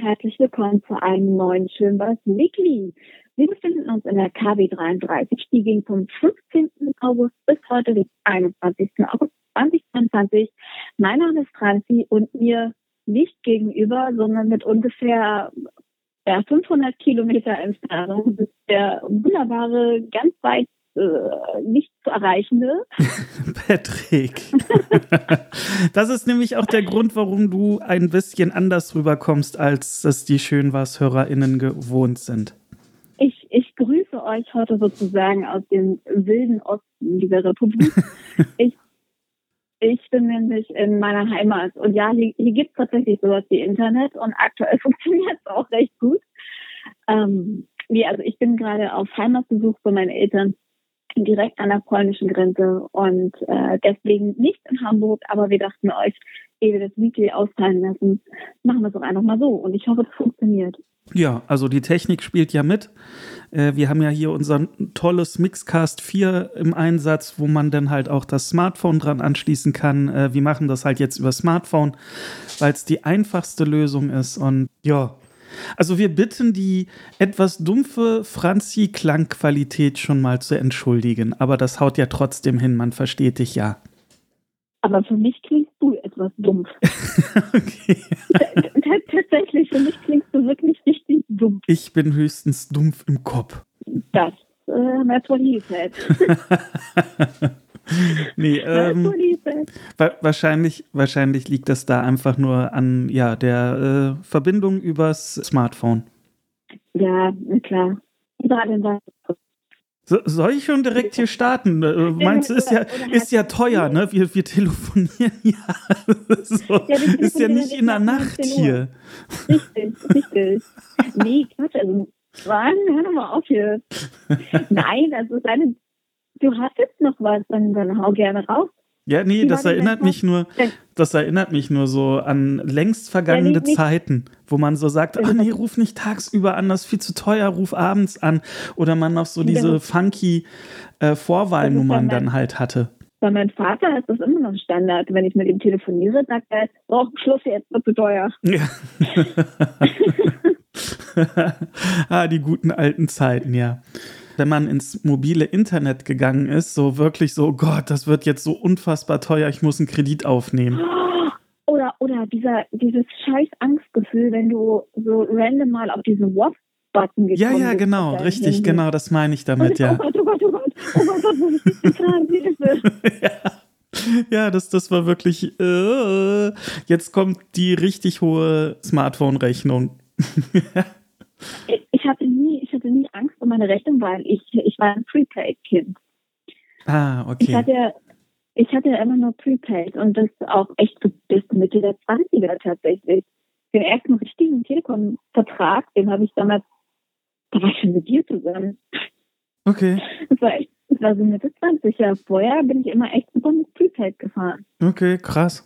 herzlich willkommen zu einem neuen Schönwas Weekly. Wir befinden uns in der KW 33, die ging vom 15. August bis heute, den 21. August 2022. Mein Name ist Franzi und mir nicht gegenüber, sondern mit ungefähr ja, 500 Kilometer Entfernung ist der wunderbare, ganz weit äh, nicht zu erreichende. Patrick. das ist nämlich auch der Grund, warum du ein bisschen anders rüberkommst, als es die Schönwas-HörerInnen gewohnt sind. Ich, ich grüße euch heute sozusagen aus dem wilden Osten dieser Republik. ich, ich bin nämlich in meiner Heimat und ja, hier, hier gibt es tatsächlich sowas wie Internet und aktuell funktioniert es auch recht gut. Ähm, wie, also ich bin gerade auf Heimatbesuch bei meinen Eltern direkt an der polnischen Grenze und äh, deswegen nicht in Hamburg, aber wir dachten euch, ehe wir das Weekly ausfallen lassen, machen wir es doch einfach mal so und ich hoffe, es funktioniert. Ja, also die Technik spielt ja mit. Äh, wir haben ja hier unser tolles Mixcast 4 im Einsatz, wo man dann halt auch das Smartphone dran anschließen kann. Äh, wir machen das halt jetzt über Smartphone, weil es die einfachste Lösung ist. Und ja, also wir bitten die etwas dumpfe Franzi-Klangqualität schon mal zu entschuldigen, aber das haut ja trotzdem hin, man versteht dich ja. Aber für mich klingst du etwas dumpf. okay. Tatsächlich, für mich klingst du wirklich richtig dumpf. Ich bin höchstens dumpf im Kopf. Das, äh, that's what he said. nee, ähm, wa wahrscheinlich, wahrscheinlich liegt das da einfach nur an ja, der äh, Verbindung übers Smartphone. Ja, klar. So, soll ich schon direkt hier starten? Äh, meinst du, ist ja, ist ja teuer, ne? Wir, wir telefonieren ja. so, ist ja nicht in der Nacht hier. Richtig, richtig. Nee, Quatsch, also, Mann, hör doch mal auf hier. Nein, also deine du hast jetzt noch was, dann, dann hau gerne raus. Ja, nee, das erinnert mich nur, das erinnert mich nur so an längst vergangene ja, Zeiten, wo man so sagt, ach nee, ruf nicht tagsüber an, das ist viel zu teuer, ruf abends an. Oder man noch so diese funky äh, Vorwahlnummern dann halt hatte. Bei meinem Vater ist das immer noch Standard. Wenn ich mit ihm telefoniere, sagt er, oh, Schluss jetzt, wird zu teuer. Ja. ah, die guten alten Zeiten, ja wenn man ins mobile Internet gegangen ist, so wirklich so, oh Gott, das wird jetzt so unfassbar teuer, ich muss einen Kredit aufnehmen. Oder, oder dieser, dieses scheiß Angstgefühl, wenn du so random mal auf diesen WhatsApp-Button gekommen Ja, ja, genau, richtig, Handy. genau, das meine ich damit, ja. Oh Gott, oh Gott, oh Gott, oh Gott, oh Gott, wo ist die ja. Ja, das, das war wirklich. Äh, jetzt kommt die richtig hohe Smartphone-Rechnung. ich hatte nie, ich hatte nie Angst um meine Rechnung, weil ich, ich war ein Prepaid-Kind. Ah, okay. Ich hatte, ich hatte immer nur Prepaid und das auch echt bis Mitte der 20er tatsächlich. Den ersten richtigen Telekom-Vertrag, den habe ich damals, da war ich schon mit dir zusammen. Okay. Das war echt, das war so Mitte 20 ja. Vorher bin ich immer echt super mit Prepaid gefahren. Okay, krass.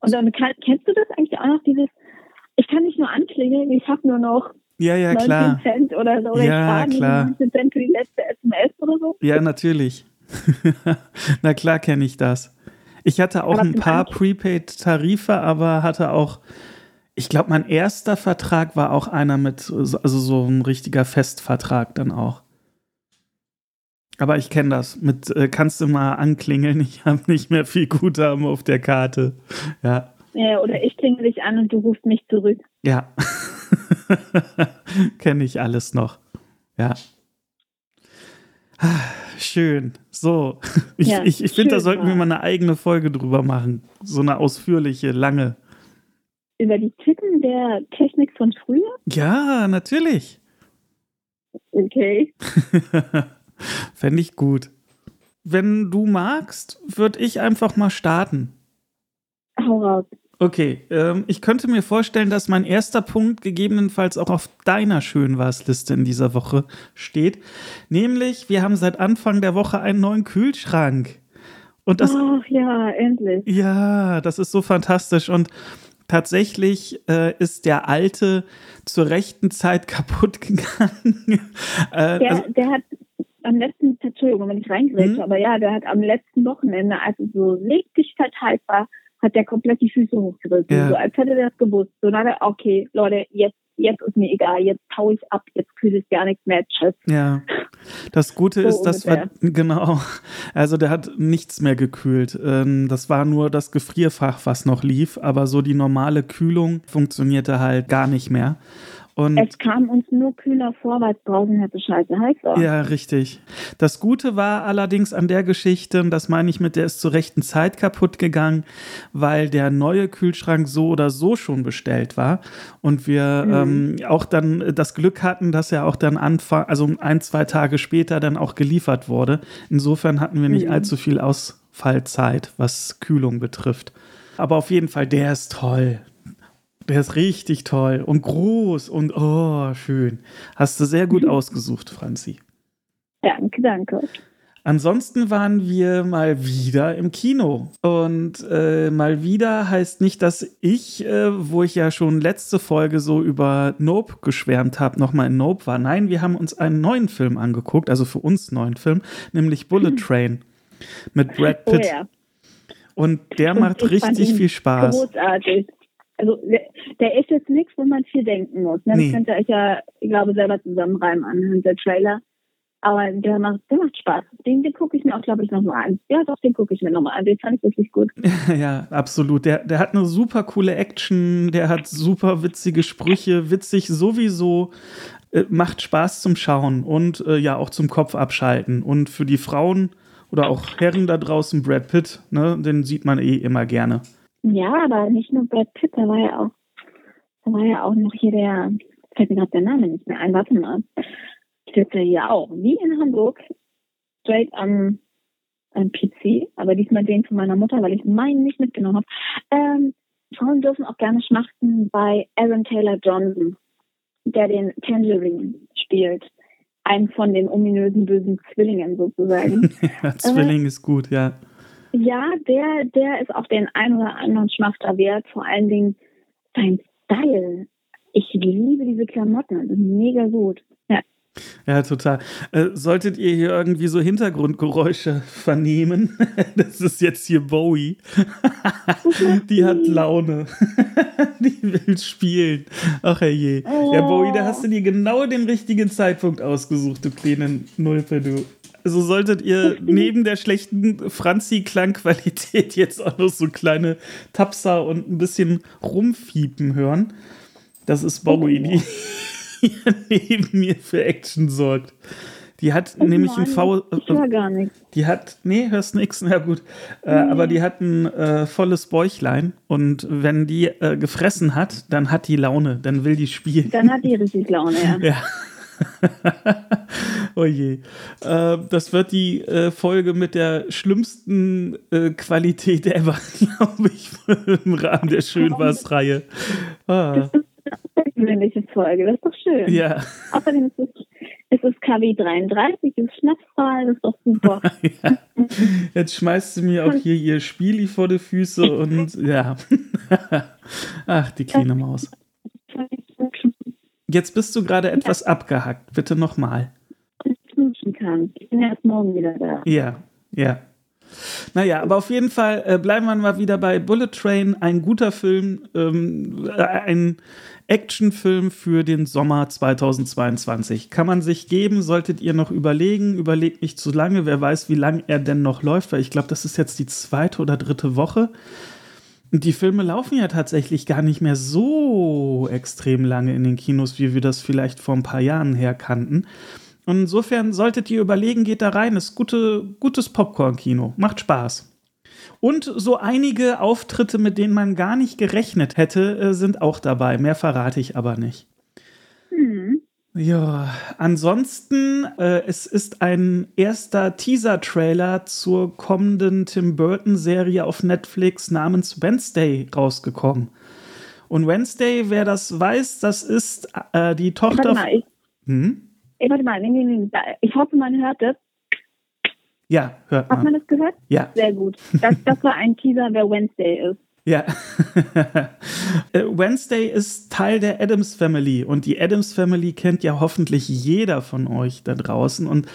Und dann kennst du das eigentlich auch noch, dieses, ich kann nicht nur anklingeln, ich habe nur noch ja, ja, 19 klar. Cent oder so. Ja, klar. 19 Cent für die letzte SMS oder so. Ja, natürlich. Na klar kenne ich das. Ich hatte auch ein paar Prepaid-Tarife, aber hatte auch, ich glaube, mein erster Vertrag war auch einer mit, also so ein richtiger Festvertrag dann auch. Aber ich kenne das. Mit äh, kannst du mal anklingeln, ich habe nicht mehr viel Guthaben auf der Karte. Ja. Ja, oder ich klingel dich an und du rufst mich zurück. Ja. Kenne ich alles noch. Ja. Schön. So. Ich, ja, ich, ich finde, da sollten wir mal eine eigene Folge drüber machen. So eine ausführliche, lange. Über die Titten der Technik von früher? Ja, natürlich. Okay. Fände ich gut. Wenn du magst, würde ich einfach mal starten. Hau raus. Okay, ähm, ich könnte mir vorstellen, dass mein erster Punkt gegebenenfalls auch auf deiner Schönwas-Liste in dieser Woche steht. Nämlich, wir haben seit Anfang der Woche einen neuen Kühlschrank. Und das, Ach ja, endlich. Ja, das ist so fantastisch. Und tatsächlich äh, ist der alte zur rechten Zeit kaputt gegangen. äh, der, also, der hat am letzten, Entschuldigung, wenn ich reingrätsche, hm? aber ja, der hat am letzten Wochenende, als es so richtig verteilt war, hat der komplett die Füße hochgerissen, Ja. so als hätte der es gewusst. So, dann er, okay, Leute, jetzt, jetzt ist mir egal, jetzt hau ich ab, jetzt kühle ich gar nichts mehr, tschüss. Ja. Das Gute So ist, dass wir, genau, also der hat nichts mehr gekühlt. Ähm, Das war nur das Gefrierfach, was noch lief, aber so die normale Kühlung funktionierte halt gar nicht mehr. Und Es kam uns nur kühler vor, weil es draußen hätte scheiße heiß war. Ja, richtig. Das Gute war allerdings an der Geschichte, und das meine ich mit, der ist zur rechten Zeit kaputt gegangen, weil der neue Kühlschrank so oder so schon bestellt war und wir ähm, auch dann das Glück hatten, dass er auch dann Anfang, also ein, zwei Tage später dann auch geliefert wurde. Insofern hatten wir nicht Mhm. allzu viel Ausfallzeit, was Kühlung betrifft. Aber auf jeden Fall, der ist toll. Der ist richtig toll und groß und oh, schön. Hast du sehr gut ausgesucht, Franzi. Danke, danke. Ansonsten waren wir mal wieder im Kino. Und äh, mal wieder heißt nicht, dass ich, äh, wo ich ja schon letzte Folge so über Nope geschwärmt habe, nochmal in Nope war. Nein, wir haben uns einen neuen Film angeguckt, also für uns einen neuen Film, nämlich Bullet Train mit Brad Oh Pitt. ja. Und der macht richtig viel Spaß. Großartig. Also der, ist jetzt nichts, wo man viel denken muss. Ne? Nee. Das könnt ihr euch ja, ich glaube, selber zusammenreimen anhand der Trailer. Aber der macht, der macht Spaß. Den, den gucke ich mir auch, glaube ich, nochmal an. Ja, doch, den gucke ich mir nochmal an. Den fand ich wirklich gut. Ja, absolut. Der, der hat eine super coole Action, der hat super witzige Sprüche, witzig sowieso, äh, macht Spaß zum Schauen und äh, ja auch zum Kopf abschalten. Und für die Frauen oder auch Herren da draußen, Brad Pitt, ne, den sieht man eh immer gerne. Ja, aber nicht nur Brad Pitt, da war ja auch, da war ja auch noch hier der, fällt mir gerade der Name nicht mehr ein, warte mal. Sitze ja auch, wie in Hamburg, straight am, am PC, aber diesmal den von meiner Mutter, weil ich meinen nicht mitgenommen habe. Ähm, Frauen dürfen auch gerne schmachten bei Aaron Taylor Johnson, der den Tangerine spielt. Einen von den ominösen bösen Zwillingen sozusagen. Zwilling ist gut, ja. Ja, der, der ist auch den ein oder anderen Schmachter wert. Vor allen Dingen sein Style. Ich liebe diese Klamotten. Das ist mega gut. Ja. Ja, total. Äh, solltet ihr hier irgendwie so Hintergrundgeräusche vernehmen, das ist jetzt hier Bowie. Die hat Laune. Die will spielen. Ach herrje. Ja, Bowie, da hast du dir genau den richtigen Zeitpunkt ausgesucht, du kleine Nulpe, du. Also solltet ihr neben der schlechten Franzi-Klangqualität jetzt auch noch so kleine Tapser und ein bisschen Rumfiepen hören. Das ist Bowie, die hier neben mir für Action sorgt. Die hat Oh nämlich ein Mann, V. Ich höre gar nichts. Die hat, nee, hörst nix, na gut. Äh, aber die hat ein äh, volles Bäuchlein und wenn die äh, gefressen hat, dann hat die Laune, dann will die spielen. Dann hat die richtig Laune, ja. Ja. oh je. Äh, das wird die äh, Folge mit der schlimmsten äh, Qualität ever, glaube ich, im Rahmen der Schönwas-Reihe. Ah, Gewöhnliche Folge, das ist doch schön. ja. Außerdem ist es, es ist KW 33, es ist schnapsfrei, das ist doch super. ja. Jetzt schmeißt sie mir auch hier ihr Spieli vor die Füße und ja. Ach, die kleine Maus. Jetzt bist du gerade etwas abgehackt. Bitte nochmal. knutschen kann. Ich bin erst morgen wieder da. Ja, ja. Naja, aber auf jeden Fall äh, bleiben wir mal wieder bei Bullet Train. Ein guter Film, ähm, äh, ein Actionfilm für den Sommer 2022. Kann man sich geben, solltet ihr noch überlegen. Überlegt nicht zu lange. Wer weiß, wie lange er denn noch läuft, weil ich glaube, das ist jetzt die zweite oder dritte Woche. Die Filme laufen ja tatsächlich gar nicht mehr so extrem lange in den Kinos, wie wir das vielleicht vor ein paar Jahren her kannten. Und insofern solltet ihr überlegen, geht da rein. Ist gute, gutes Popcorn-Kino. Macht Spaß. Und so einige Auftritte, mit denen man gar nicht gerechnet hätte, äh, sind auch dabei. Mehr verrate ich aber nicht. Hm. Ja, ansonsten, äh, es ist ein erster Teaser-Trailer zur kommenden Tim Burton-Serie auf Netflix namens Wednesday rausgekommen. Und Wednesday, wer das weiß, das ist äh, die Tochter. Warte mal, ich, Hm? ey, warte mal, nee, nee, nee, ich hoffe, man hört das. Ja, hört Hat man man. das gehört? Ja, Sehr gut. Das, das war ein Teaser, wer Wednesday ist. Ja. Äh, Wednesday ist Teil der Adams Family und die Adams Family kennt ja hoffentlich jeder von euch da draußen und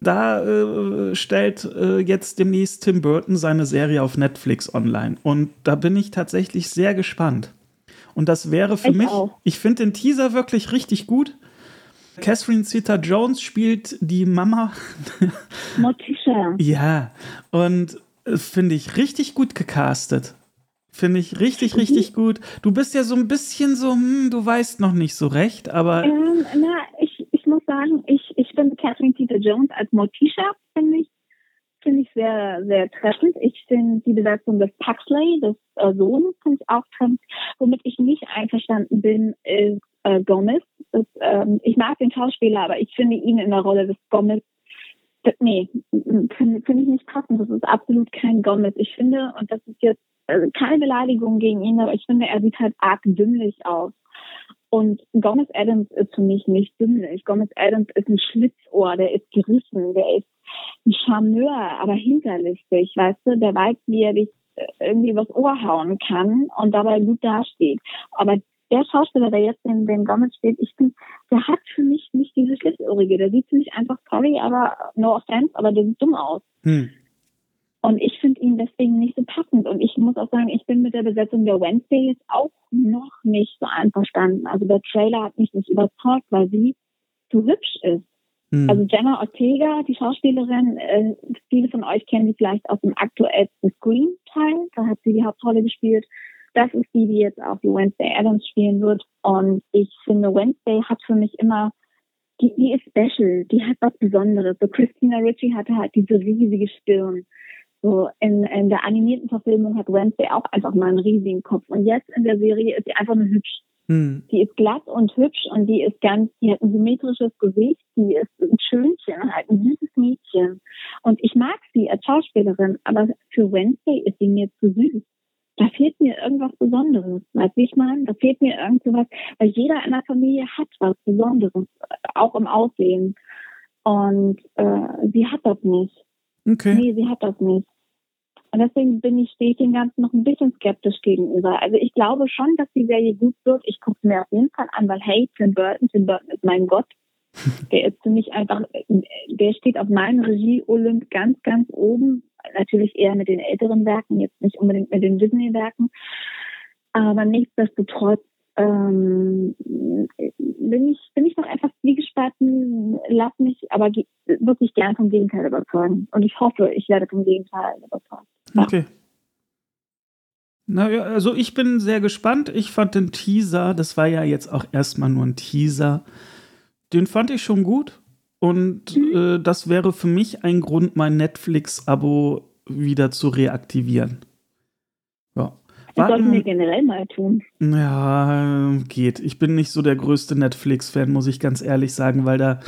da äh, stellt äh, jetzt demnächst Tim Burton seine Serie auf Netflix online. Und da bin ich tatsächlich sehr gespannt. Und das wäre für ich mich, auch. ich finde den Teaser wirklich richtig gut. Catherine Zeta Jones spielt die Mama. Morticia. ja, und äh, finde ich richtig gut gecastet. Finde ich richtig, mhm. richtig gut. Du bist ja so ein bisschen so, hm, du weißt noch nicht so recht, aber. Ähm, na, ich, ich muss sagen, ich, ich finde Catherine Zeta Jones als Morticia, finde ich, finde ich sehr, sehr treffend. Ich finde die Besetzung des Paxley, des äh, Sohns, finde ich auch treffend. Womit ich nicht einverstanden bin, ist äh, Gomez. Das, ähm, ich mag den Schauspieler, aber ich finde ihn in der Rolle des Gomez nee, finde find ich nicht passend. Das ist absolut kein Gomez. Ich finde, und das ist jetzt also keine Beleidigung gegen ihn, aber ich finde, er sieht halt arg dümmlich aus. Und Gomez Adams ist für mich nicht dümmlich. Gomez Adams ist ein Schlitzohr, der ist gerissen, der ist ein Charmeur, aber hinterlistig, weißt du, der weiß, wie er dich äh, irgendwie was Ohr hauen kann und dabei gut dasteht. Aber der Schauspieler, der jetzt in den Gomez steht, ich bin, der hat für mich nicht diese Schlitzohrige. Der sieht für mich einfach, sorry, aber no offense, aber der sieht dumm aus. Hm. Und ich finde ihn deswegen nicht so passend. Und ich muss auch sagen, ich bin mit der Besetzung der Wednesday jetzt auch noch nicht so einverstanden. Also der Trailer hat mich nicht überzeugt, weil sie zu hübsch ist. Hm. Also Jenna Ortega, die Schauspielerin, äh, viele von euch kennen sie vielleicht aus dem aktuellsten Scream-Teil. Da hat sie die Hauptrolle gespielt. Das ist die, die jetzt auch die Wednesday Adams spielen wird. Und ich finde, Wednesday hat für mich immer die, die ist special, die hat was Besonderes. So Christina Ritchie hatte halt diese riesige Stirn. So in, in der animierten Verfilmung hat Wednesday auch einfach mal einen riesigen Kopf. Und jetzt in der Serie ist sie einfach nur hübsch. Hm. Die ist glatt und hübsch und die ist ganz, die hat ein symmetrisches Gesicht, die ist ein Schönchen, halt ein süßes Mädchen. Und ich mag sie als Schauspielerin, aber für Wednesday ist sie mir zu süß. Da fehlt mir irgendwas Besonderes. Weißt du, ich meine? Da fehlt mir irgendwas, weil jeder in der Familie hat was Besonderes, auch im Aussehen. Und äh, sie hat das nicht. Okay. Nee, sie hat das nicht. Und deswegen bin ich, stehe ich dem Ganzen noch ein bisschen skeptisch gegenüber. Also ich glaube schon, dass die Serie gut wird. Ich gucke mir auf jeden Fall an, weil hey, Tim Burton, Tim Burton ist mein Gott. Der ist für mich einfach, der steht auf meinem Regie-Olymp ganz, ganz oben. Natürlich eher mit den älteren Werken, jetzt nicht unbedingt mit den Disney-Werken. Aber nichtsdestotrotz ähm, bin ich bin ich noch etwas zwiegespalten, lass mich aber wirklich gern vom Gegenteil überzeugen. Und ich hoffe, ich werde vom Gegenteil überzeugt. Ja. Okay. Naja, also ich bin sehr gespannt. Ich fand den Teaser, das war ja jetzt auch erstmal nur ein Teaser, den fand ich schon gut. Und mhm. äh, das wäre für mich ein Grund, mein Netflix-Abo wieder zu reaktivieren. Das sollten wir generell mal tun. Ja, geht. Ich bin nicht so der größte Netflix-Fan, muss ich ganz ehrlich sagen, weil da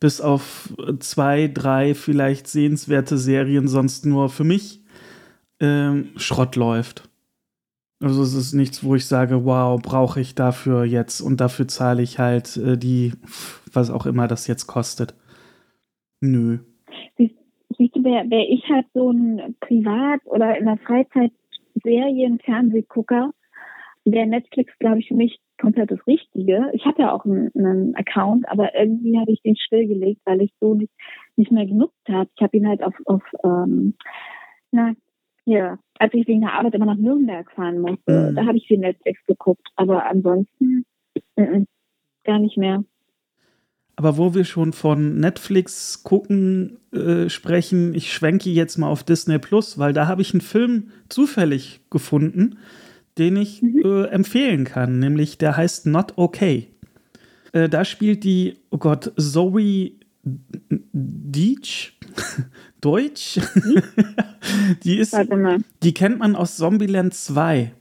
bis auf zwei, drei vielleicht sehenswerte Serien sonst nur für mich ähm, Schrott läuft. Also es ist nichts, wo ich sage, wow, brauche ich dafür jetzt und dafür zahle ich halt äh, die, was auch immer das jetzt kostet. Nö. Siehst du, wäre wär ich halt so ein Privat- oder in der Freizeit Serien, Fernsehgucker, wäre Netflix, glaube ich, für mich komplett das Richtige. Ich habe ja auch einen, einen Account, aber irgendwie habe ich den stillgelegt, weil ich so nicht, nicht mehr genutzt habe. Ich habe ihn halt auf, auf ähm, na, ja, als ich wegen der Arbeit immer nach Nürnberg fahren musste, mhm. da habe ich viel Netflix geguckt. Aber ansonsten n -n, gar nicht mehr. Aber wo wir schon von Netflix gucken äh, sprechen, ich schwenke jetzt mal auf Disney Plus, weil da habe ich einen Film zufällig gefunden, den ich mhm. äh, empfehlen kann, nämlich der heißt Not Okay. Äh, da spielt die, oh Gott, Zoe Deitch, Deutsch. Mhm. die ist, die kennt man aus Zombieland 2.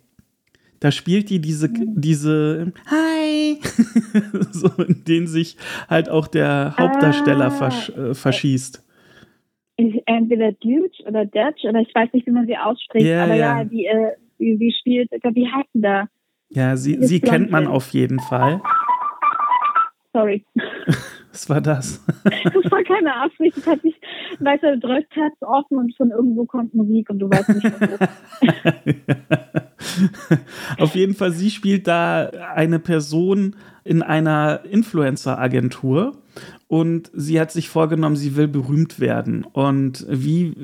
Da spielt die diese, mhm. diese Hi, so in denen sich halt auch der Hauptdarsteller ah. versch, äh, verschießt. Entweder Deutsch oder Dutch oder ich weiß nicht, wie man sie ausspricht, yeah, aber ja, ja die, äh, die, die spielt, wie heißt sie da? Ja, sie, sie kennt man auf jeden Fall. Sorry. Was war das? Das war keine Absicht. Es hat sich, weißt du, Drückherz offen und von irgendwo kommt Musik und du weißt nicht, was Auf jeden Fall, sie spielt da eine Person in einer Influencer-Agentur und sie hat sich vorgenommen, sie will berühmt werden. Und wie,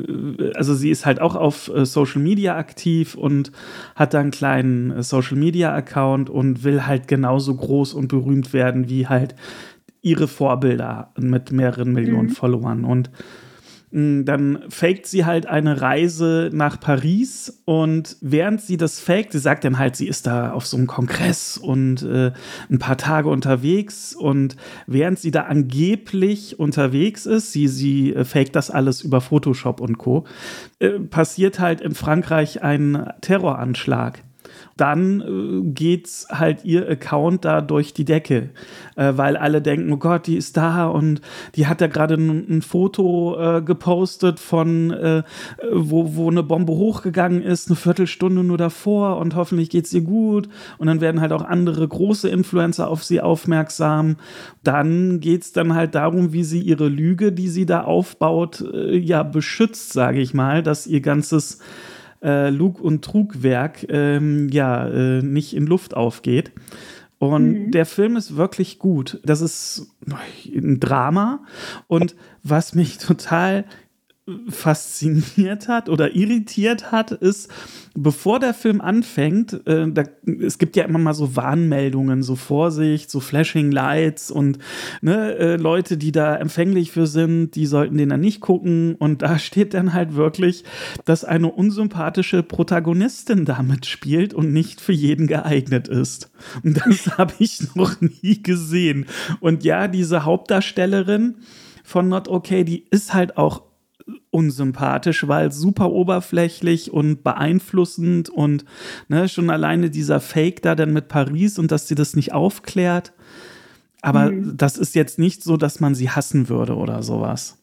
also sie ist halt auch auf äh, Social Media aktiv und hat da einen kleinen äh, Social Media Account und will halt genauso groß und berühmt werden wie halt ihre Vorbilder mit mehreren Millionen mhm. Followern. Und Mm, dann faked sie halt eine Reise nach Paris und während sie das faked, sie sagt dann halt, sie ist da auf so einem Kongress und äh, ein paar Tage unterwegs und während sie da angeblich unterwegs ist, sie, sie äh, faked das alles über Photoshop und Co., äh, passiert halt in Frankreich ein Terroranschlag dann äh, geht's halt ihr Account da durch die Decke, äh, weil alle denken, oh Gott, die ist da und die hat ja gerade ein, ein, Foto äh, gepostet von, äh, wo, wo eine Bombe hochgegangen ist, eine Viertelstunde nur davor und hoffentlich geht's ihr gut und dann werden halt auch andere große Influencer auf sie aufmerksam. Dann geht's dann halt darum, wie sie ihre Lüge, die sie da aufbaut, äh, ja beschützt, sage ich mal, dass ihr ganzes äh, Lug- und Trugwerk ähm, ja äh, nicht in Luft aufgeht. Und mhm. der Film ist wirklich gut. Das ist ein Drama. Und was mich total fasziniert hat oder irritiert hat, ist, bevor der Film anfängt, äh, da, es gibt ja immer mal so Warnmeldungen, so Vorsicht, so Flashing Lights und ne, äh, Leute, die da empfänglich für sind, die sollten den dann nicht gucken. Und da steht dann halt wirklich, dass eine unsympathische Protagonistin damit spielt und nicht für jeden geeignet ist. Und das habe ich noch nie gesehen. Und ja, diese Hauptdarstellerin von Not Okay, die ist halt auch unsympathisch, weil super oberflächlich und beeinflussend und ne, schon alleine dieser Fake da dann mit Paris und dass sie das nicht aufklärt. Aber mhm. das ist jetzt nicht so, dass man sie hassen würde oder sowas.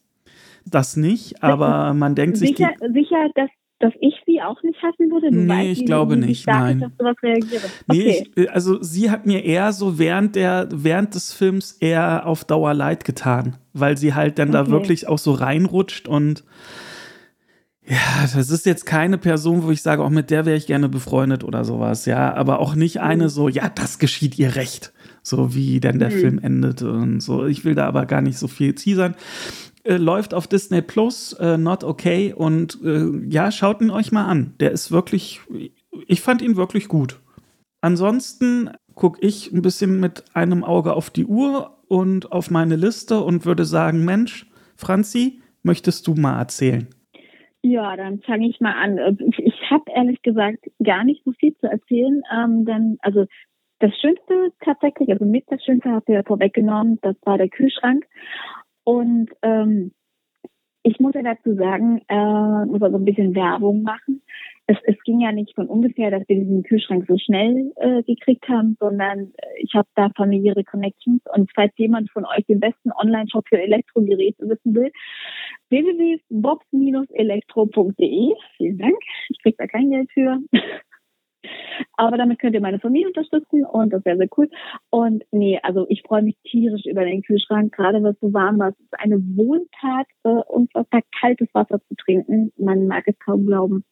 Das nicht, aber man denkt sicher, sich. Sicher, dass dass ich sie auch nicht hassen würde? Du nee, weißt, ich glaube nicht. Nein. Ich auf reagiere. Okay. Nee, ich, also sie hat mir eher so während der während des Films eher auf Dauer leid getan, weil sie halt dann okay. da wirklich auch so reinrutscht und ja, das ist jetzt keine Person, wo ich sage, auch mit der wäre ich gerne befreundet oder sowas, ja, aber auch nicht eine mhm. so, ja, das geschieht ihr recht, so wie dann der mhm. Film endet und so. Ich will da aber gar nicht so viel teasern äh, läuft auf Disney Plus, äh, Not Okay. Und äh, ja, schaut ihn euch mal an. Der ist wirklich, ich fand ihn wirklich gut. Ansonsten gucke ich ein bisschen mit einem Auge auf die Uhr und auf meine Liste und würde sagen, Mensch, Franzi, möchtest du mal erzählen? Ja, dann fange ich mal an. Äh, ich habe ehrlich gesagt gar nicht so viel zu erzählen, ähm, denn also das Schönste tatsächlich, also mit das Schönste habt ihr ja vorweggenommen, das war der Kühlschrank. Und ähm, ich muss ja dazu sagen, äh, muss also ein bisschen Werbung machen. Es, es ging ja nicht von ungefähr, dass wir diesen Kühlschrank so schnell äh, gekriegt haben, sondern äh, ich habe da familiäre Connections. Und falls jemand von euch den besten Online-Shop für Elektrogeräte wissen will, www.box-elektro.de. Vielen Dank. Ich kriege da kein Geld für. Aber damit könnt ihr meine Familie unterstützen und das wäre sehr cool. Und nee, also ich freue mich tierisch über den Kühlschrank, gerade was so warm war. Es ist eine Wohltat, äh, unfassbar kaltes Wasser zu trinken. Man mag es kaum glauben.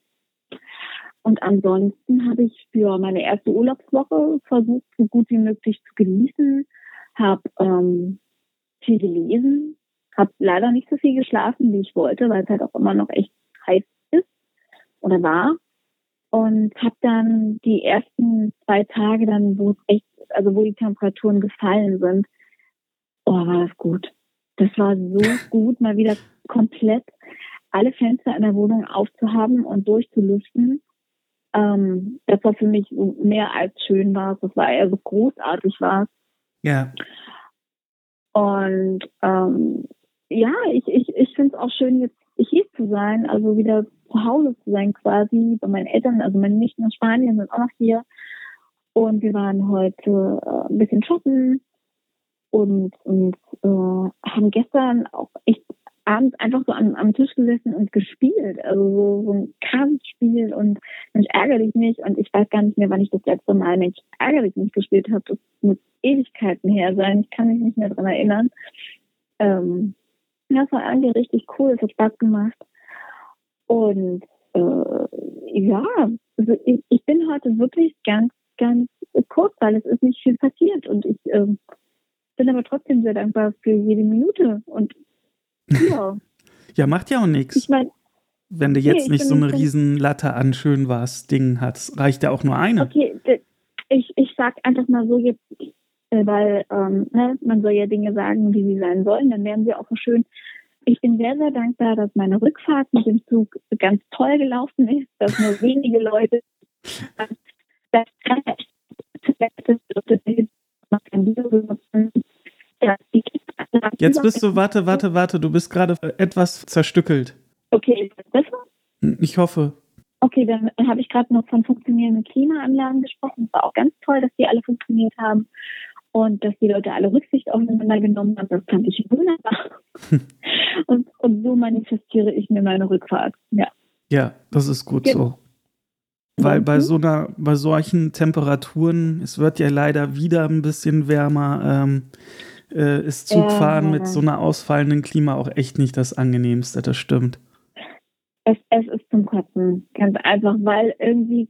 Und ansonsten habe ich für meine erste Urlaubswoche versucht, so gut wie möglich zu genießen, habe ähm, viel gelesen, habe leider nicht so viel geschlafen, wie ich wollte, weil es halt auch immer noch echt heiß ist oder war und habe dann die ersten zwei Tage dann, wo es echt, also wo die Temperaturen gefallen sind, oh, war das gut. Das war so gut, mal wieder komplett alle Fenster in der Wohnung aufzuhaben und durchzulüften. Ähm, das war für mich mehr als schön war. Das war eher so großartig war. Ja. Und ähm, ja, ich, ich, ich finde es auch schön, jetzt hier zu sein, also wieder zu Hause zu sein quasi bei meinen Eltern, also meine Nichten aus Spanien sind auch noch hier. Und wir waren heute äh, ein bisschen shoppen und, und äh, haben gestern auch echt abends einfach so am, am Tisch gesessen und gespielt. Also so, so ein Kartenspiel und Mensch, ärgere dich nicht. Und ich weiß gar nicht mehr, wann ich das letzte Mal Mensch, ärgere dich nicht gespielt habe. Das muss Ewigkeiten her sein. Ich kann mich nicht mehr dran erinnern. Ähm, ja, war eigentlich richtig cool. Es hat Spaß gemacht. Und äh, ja, also ich, ich bin heute wirklich ganz, ganz kurz, weil es ist nicht viel passiert und ich äh, bin aber trotzdem sehr dankbar für jede Minute. Und ja. ja, macht ja auch nichts. Ich meine, wenn du jetzt nee, nicht so eine riesen Latte an schön was Ding hast, reicht ja auch nur eine. Okay, ich, ich sag einfach mal so jetzt, weil ähm, ne, man soll ja Dinge sagen, wie sie sein sollen, dann wären sie auch so schön. Ich bin sehr, sehr dankbar, dass meine Rückfahrt mit dem Zug ganz toll gelaufen ist, dass nur wenige Leute das kann Jetzt bist du, warte, warte, warte, du bist gerade etwas zerstückelt. Okay, ist das besser? Hm, ich hoffe. Okay, dann habe ich gerade noch von funktionierenden Klimaanlagen gesprochen. Es war auch ganz toll, dass die alle funktioniert haben und dass die Leute alle Rücksicht aufeinander genommen haben. Das fand ich wunderbar. und, und so manifestiere ich mir meine Rückfahrt. Ja. Ja, das ist gut genau. so. Weil bei so einer, bei solchen Temperaturen, es wird ja leider wieder ein bisschen wärmer, ähm, äh, ist Zugfahren ja, mit so einer ausfallenden Klima auch echt nicht das angenehmste, das stimmt. Es, es ist zum Kotzen, ganz einfach, weil irgendwie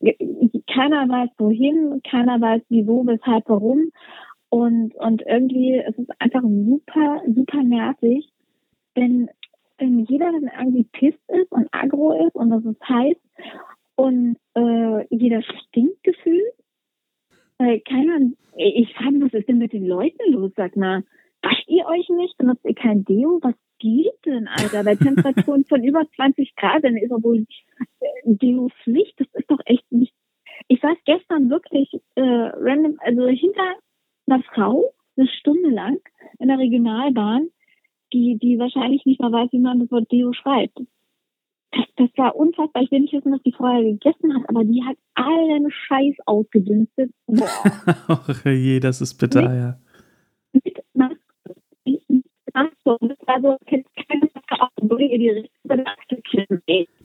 keiner weiß wohin, keiner weiß wieso, weshalb, warum. Und, und irgendwie es ist es einfach super, super nervig, wenn, wenn jeder dann irgendwie pisst ist und agro ist und das ist heiß und äh, jeder stinkt gefühlt. Weil keiner, ich frage, was ist denn mit den Leuten los? Sag mal, wascht ihr euch nicht? Benutzt ihr kein Deo? Was geht denn, Alter? Bei Temperaturen von über 20 Grad, dann ist aber wohl äh, Deo-Pflicht. Das ist doch echt nicht. Ich saß gestern wirklich äh, random, also hinter einer Frau eine Stunde lang in der Regionalbahn, die, die wahrscheinlich nicht mal weiß, wie man das Wort Deo schreibt das, das war unfassbar. Ich will nicht wissen, was die vorher gegessen hat, aber die hat allen Scheiß ausgedünstet. Boah. Je, das ist bitter, mit, ja. Mit Maske.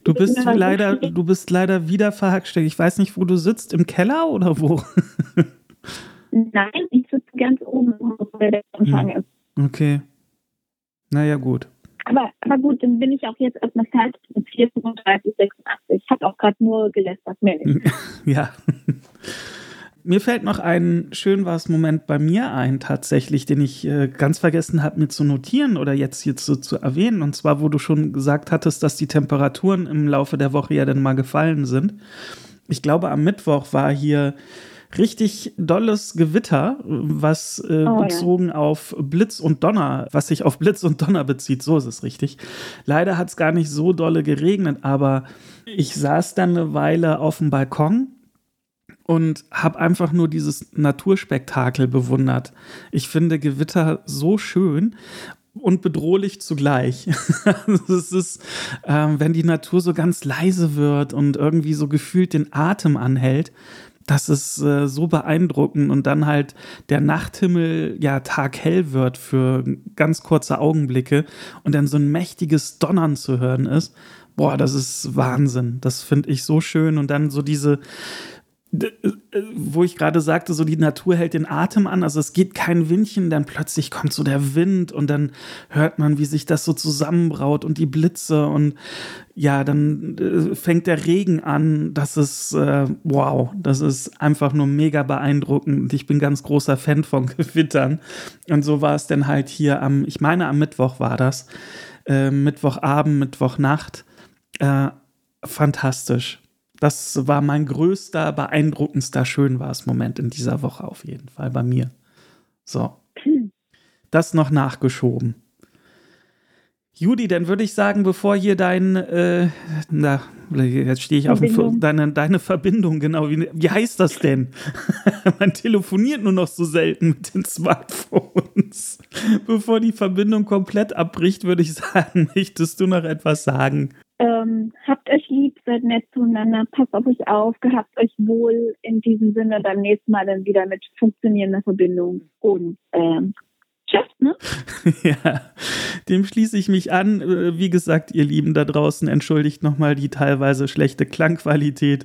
Du bist leider, du bist leider wieder verhacksteckt. Ich weiß nicht, wo du sitzt. Im Keller oder wo? Nein, ich sitze ganz oben, wo der Empfang hm. ist. Okay. Naja, gut. Aber, aber gut, dann bin ich auch jetzt erstmal fertig mit 435, 86. Ich habe auch gerade nur gelästert, mehr nicht. ja. Mir fällt noch ein schön was Moment bei mir ein, tatsächlich, den ich äh, ganz vergessen habe, mir zu notieren oder jetzt hier zu, zu erwähnen. Und zwar, wo du schon gesagt hattest, dass die Temperaturen im Laufe der Woche ja dann mal gefallen sind. Ich glaube, am Mittwoch war hier richtig dolles Gewitter, was äh, oh, bezogen ja. auf Blitz und Donner, was sich auf Blitz und Donner bezieht, so ist es richtig. Leider hat es gar nicht so dolle geregnet, aber ich saß dann eine Weile auf dem Balkon und habe einfach nur dieses Naturspektakel bewundert. Ich finde Gewitter so schön und bedrohlich zugleich. es ist, ähm, wenn die Natur so ganz leise wird und irgendwie so gefühlt den Atem anhält, das ist äh, so beeindruckend und dann halt der Nachthimmel ja taghell wird für ganz kurze Augenblicke und dann so ein mächtiges Donnern zu hören ist. Boah, das ist Wahnsinn. Das finde ich so schön und dann so diese wo ich gerade sagte, so die Natur hält den Atem an, also es geht kein Windchen, dann plötzlich kommt so der Wind und dann hört man, wie sich das so zusammenbraut und die Blitze und ja, dann äh, fängt der Regen an. Das ist äh, wow, das ist einfach nur mega beeindruckend. Ich bin ganz großer Fan von Gewittern und so war es dann halt hier am, ich meine am Mittwoch war das, äh, Mittwochabend, Mittwochnacht, äh, fantastisch das war mein größter, beeindruckendster Schön war es Moment in dieser Woche auf jeden Fall bei mir. So. Das noch nachgeschoben. Judy, dann würde ich sagen, bevor hier dein, äh, na, jetzt stehe ich Verbindung. auf deine, deine Verbindung, genau, wie, wie heißt das denn? Man telefoniert nur noch so selten mit den Smartphones. Bevor die Verbindung komplett abbricht, würde ich sagen, möchtest du noch etwas sagen? Ähm, habt euch lieb, seid nett zueinander, passt auf euch auf, gehabt euch wohl in diesem Sinne beim nächsten Mal dann wieder mit funktionierender Verbindung und ähm, tschüss, ne? ja, dem schließe ich mich an. Äh, wie gesagt, ihr Lieben da draußen, entschuldigt nochmal die teilweise schlechte Klangqualität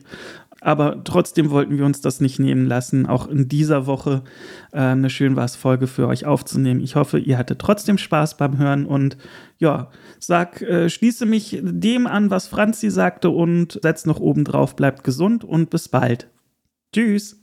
aber trotzdem wollten wir uns das nicht nehmen lassen, auch in dieser Woche äh, eine schön was Folge für euch aufzunehmen. Ich hoffe, ihr hattet trotzdem Spaß beim Hören und ja, sag, äh, schließe mich dem an, was Franzi sagte und setz noch oben drauf, bleibt gesund und bis bald. Tschüss.